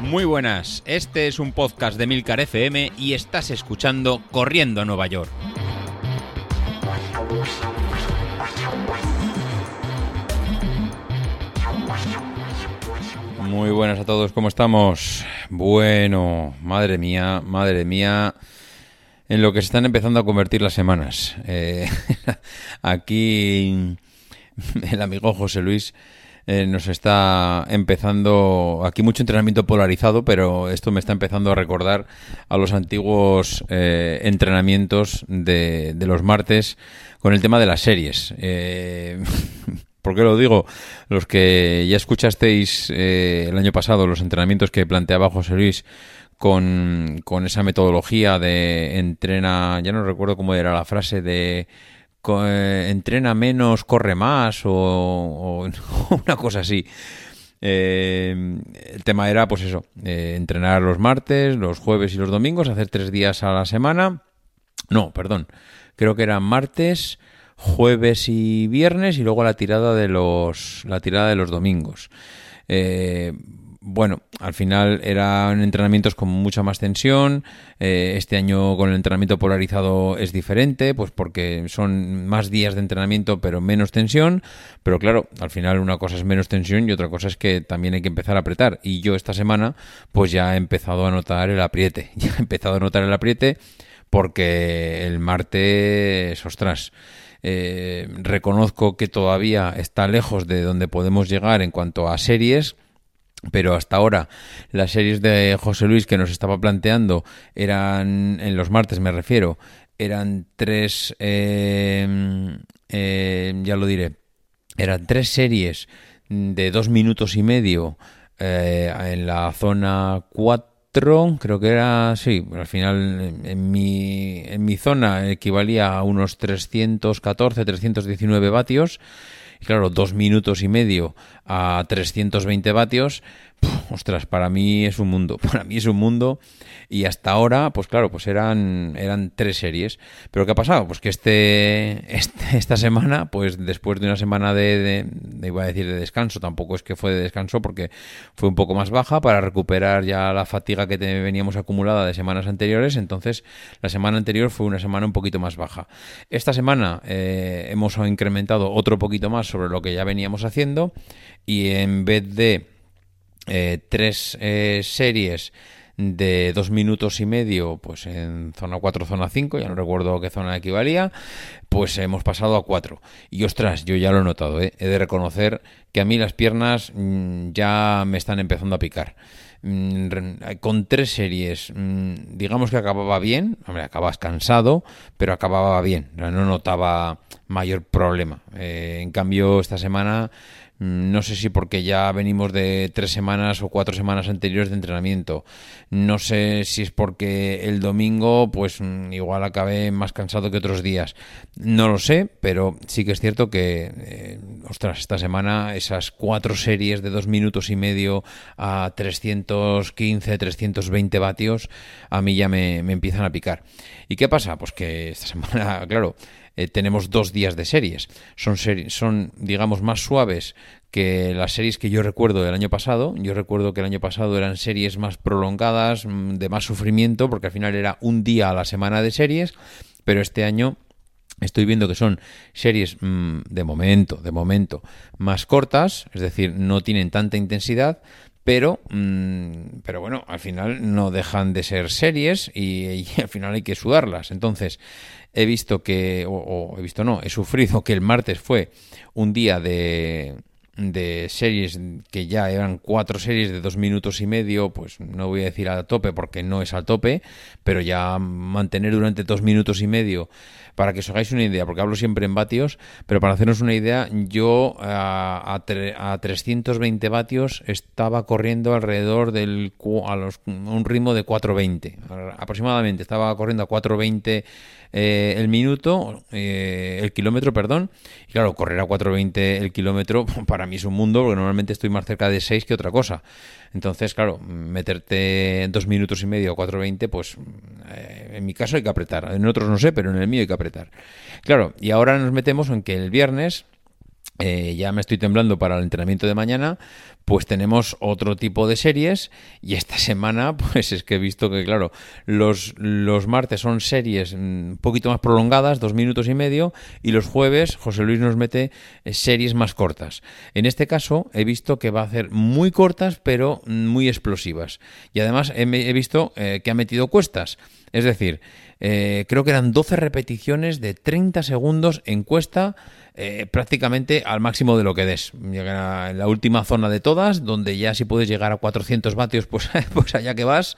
Muy buenas, este es un podcast de Milcar FM y estás escuchando Corriendo a Nueva York. Muy buenas a todos, ¿cómo estamos? Bueno, madre mía, madre mía, en lo que se están empezando a convertir las semanas. Eh, aquí el amigo José Luis eh, nos está empezando aquí mucho entrenamiento polarizado, pero esto me está empezando a recordar a los antiguos eh, entrenamientos de, de, los martes con el tema de las series. Eh, ¿Por qué lo digo? Los que ya escuchasteis eh, el año pasado los entrenamientos que planteaba José Luis con, con, esa metodología de entrena, ya no recuerdo cómo era la frase de entrena menos, corre más o, o una cosa así. Eh, el tema era, pues eso, eh, entrenar los martes, los jueves y los domingos, hacer tres días a la semana. No, perdón, creo que eran martes, jueves y viernes y luego la tirada de los la tirada de los domingos. Eh, bueno, al final eran entrenamientos con mucha más tensión. Eh, este año con el entrenamiento polarizado es diferente, pues porque son más días de entrenamiento pero menos tensión. Pero claro, al final una cosa es menos tensión y otra cosa es que también hay que empezar a apretar. Y yo esta semana pues ya he empezado a notar el apriete. Ya he empezado a notar el apriete porque el martes, ostras, eh, reconozco que todavía está lejos de donde podemos llegar en cuanto a series pero hasta ahora las series de José Luis que nos estaba planteando eran, en los martes me refiero, eran tres, eh, ya lo diré, eran tres series de dos minutos y medio eh, en la zona 4, creo que era, sí, al final en mi, en mi zona equivalía a unos 314, 319 vatios. Y claro, dos minutos y medio a 320 vatios, ostras, para mí es un mundo, para mí es un mundo. Y hasta ahora, pues claro, pues eran, eran tres series. Pero ¿qué ha pasado? Pues que este, este esta semana, pues después de una semana de, iba a decir de descanso, tampoco es que fue de descanso porque fue un poco más baja para recuperar ya la fatiga que veníamos acumulada de semanas anteriores. Entonces, la semana anterior fue una semana un poquito más baja. Esta semana eh, hemos incrementado otro poquito más sobre lo que ya veníamos haciendo y en vez de eh, tres eh, series de dos minutos y medio, pues en zona 4, zona 5, ya no recuerdo qué zona equivalía, pues hemos pasado a 4. Y ostras, yo ya lo he notado, ¿eh? he de reconocer que a mí las piernas mmm, ya me están empezando a picar. Mm, con tres series, mm, digamos que acababa bien, hombre, acabas cansado, pero acababa bien, no notaba mayor problema. Eh, en cambio, esta semana no sé si porque ya venimos de tres semanas o cuatro semanas anteriores de entrenamiento. No sé si es porque el domingo, pues igual acabé más cansado que otros días. No lo sé, pero sí que es cierto que, eh, ostras, esta semana esas cuatro series de dos minutos y medio a 315, 320 vatios, a mí ya me, me empiezan a picar. ¿Y qué pasa? Pues que esta semana, claro, eh, tenemos dos días de series. Son, son, digamos, más suaves que las series que yo recuerdo del año pasado. Yo recuerdo que el año pasado eran series más prolongadas, de más sufrimiento, porque al final era un día a la semana de series, pero este año estoy viendo que son series mmm, de momento, de momento, más cortas, es decir, no tienen tanta intensidad, pero, mmm, pero bueno, al final no dejan de ser series y, y, al final hay que sudarlas. Entonces, he visto que, o, o he visto no, he sufrido que el martes fue un día de, de series que ya eran cuatro series de dos minutos y medio, pues no voy a decir a tope porque no es al tope, pero ya mantener durante dos minutos y medio, para que os hagáis una idea, porque hablo siempre en vatios, pero para hacernos una idea, yo a, a, a 320 vatios estaba corriendo alrededor del a los, un ritmo de 420 aproximadamente, estaba corriendo a 420 eh, el minuto, eh, el kilómetro, perdón. Y claro, correr a 4.20 el kilómetro para mí es un mundo, porque normalmente estoy más cerca de 6 que otra cosa. Entonces, claro, meterte dos minutos y medio a 4.20, pues eh, en mi caso hay que apretar. En otros no sé, pero en el mío hay que apretar. Claro, y ahora nos metemos en que el viernes eh, ya me estoy temblando para el entrenamiento de mañana, pues tenemos otro tipo de series y esta semana pues es que he visto que claro, los, los martes son series un poquito más prolongadas, dos minutos y medio, y los jueves José Luis nos mete eh, series más cortas. En este caso he visto que va a hacer muy cortas pero muy explosivas y además he, visto eh, que ha metido cuestas. Es decir, creo que eran 12 repeticiones de 30 segundos en cuesta eh, prácticamente al máximo de lo que des. Llega en la última zona de todas, donde ya si puedes llegar a 400 vatios, pues, pues allá que vas.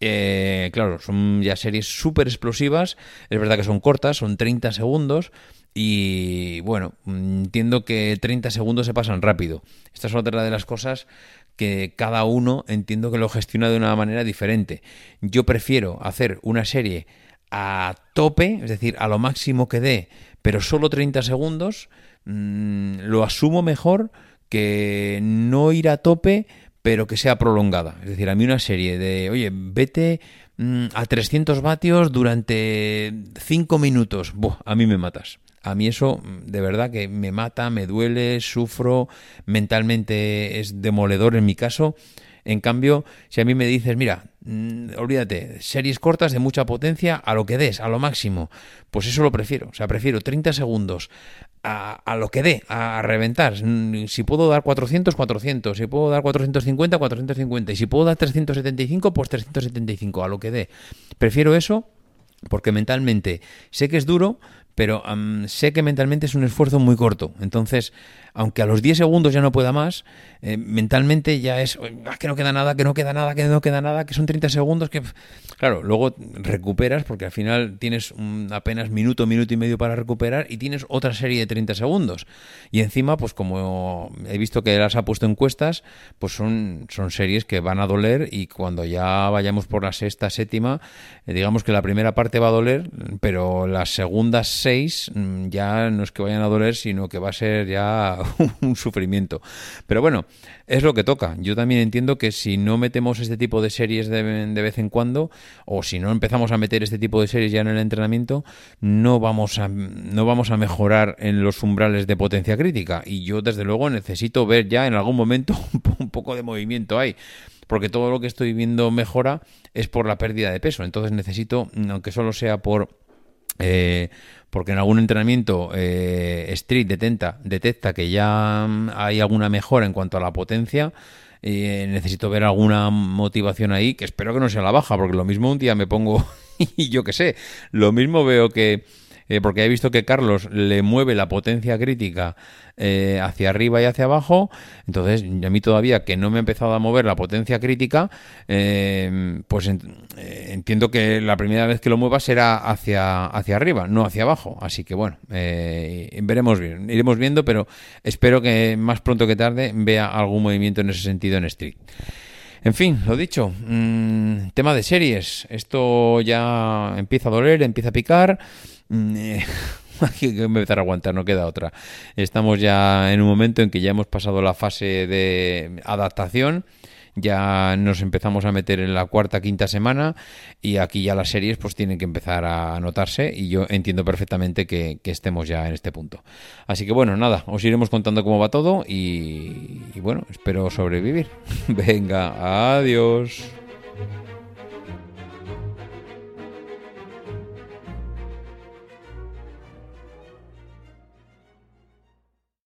Eh, claro, son ya series súper explosivas. Es verdad que son cortas, son 30 segundos. Y bueno, entiendo que 30 segundos se pasan rápido. Esta es otra de las cosas que cada uno entiendo que lo gestiona de una manera diferente. Yo prefiero hacer una serie a tope, es decir, a lo máximo que dé, pero solo 30 segundos, mm, lo asumo mejor que no ir a tope, pero que sea prolongada. Es decir, a mí una serie de, oye, vete mm, a 300 vatios durante 5 minutos, a mí me matas. A mí eso mm, de verdad que me mata, me duele, sufro, mentalmente es demoledor en mi caso. En cambio, si a mí me dices, mira, Mm, olvídate, series cortas de mucha potencia a lo que des, a lo máximo. Pues eso lo prefiero. O sea, prefiero 30 segundos a, lo que dé, a, reventar. Mm, si puedo dar 400, 400. Si puedo dar 450, 450. Y si puedo dar 375, pues 375, a lo que dé. Prefiero eso porque mentalmente sé que es duro, pero sé que mentalmente es un esfuerzo muy corto. Entonces, aunque a los 10 segundos ya no pueda más, eh, mentalmente ya es ah, que no queda nada, que no queda nada, que no queda nada, que son 30 segundos, que claro, luego recuperas porque al final tienes apenas minuto, minuto y medio para recuperar y tienes otra serie de 30 segundos. Y encima, pues como he visto que las ha puesto encuestas, pues son, son series que van a doler y cuando ya vayamos por la sexta, séptima, eh, digamos que la primera parte va a doler, pero las segundas mm, ya no es que vayan a doler, sino que va a ser ya un sufrimiento. Pero bueno, es lo que toca. Yo también entiendo que si no metemos este tipo de series de, vez en cuando, o si no empezamos a meter este tipo de series ya en el entrenamiento, no vamos a, no vamos a mejorar en los umbrales de potencia crítica. Y yo, desde luego, necesito ver ya en algún momento un poco de movimiento ahí porque todo lo que estoy viendo mejora es por la pérdida de peso. Entonces necesito, aunque solo sea por eh, porque en algún entrenamiento eh, Street detecta, detecta que ya mm, hay alguna mejora en cuanto a la potencia. Eh, necesito ver alguna motivación ahí, que espero que no sea la baja, porque lo mismo un día me pongo y yo qué sé, lo mismo veo que eh, porque he visto que Carlos le mueve la potencia crítica eh, hacia arriba y hacia abajo, entonces a mí todavía que no me ha empezado a mover la potencia crítica, eh, pues entiendo que la primera vez que lo mueva será hacia, hacia arriba, no hacia abajo, así que bueno, veremos bien, iremos viendo, pero espero que más pronto que tarde vea algún movimiento en ese sentido en Street. En fin, lo dicho, mm, tema de series. Esto ya empieza a doler, empieza a picar. Mm, eh, hay que empezar a aguantar, no queda otra. Estamos ya en un momento en que ya hemos pasado la fase de adaptación ya nos empezamos a meter en la cuarta, quinta semana y aquí ya las series pues tienen que empezar a notarse y yo entiendo perfectamente que, estemos ya en este punto. Así que bueno, nada, os iremos contando cómo va todo y bueno, espero sobrevivir. Venga, adiós.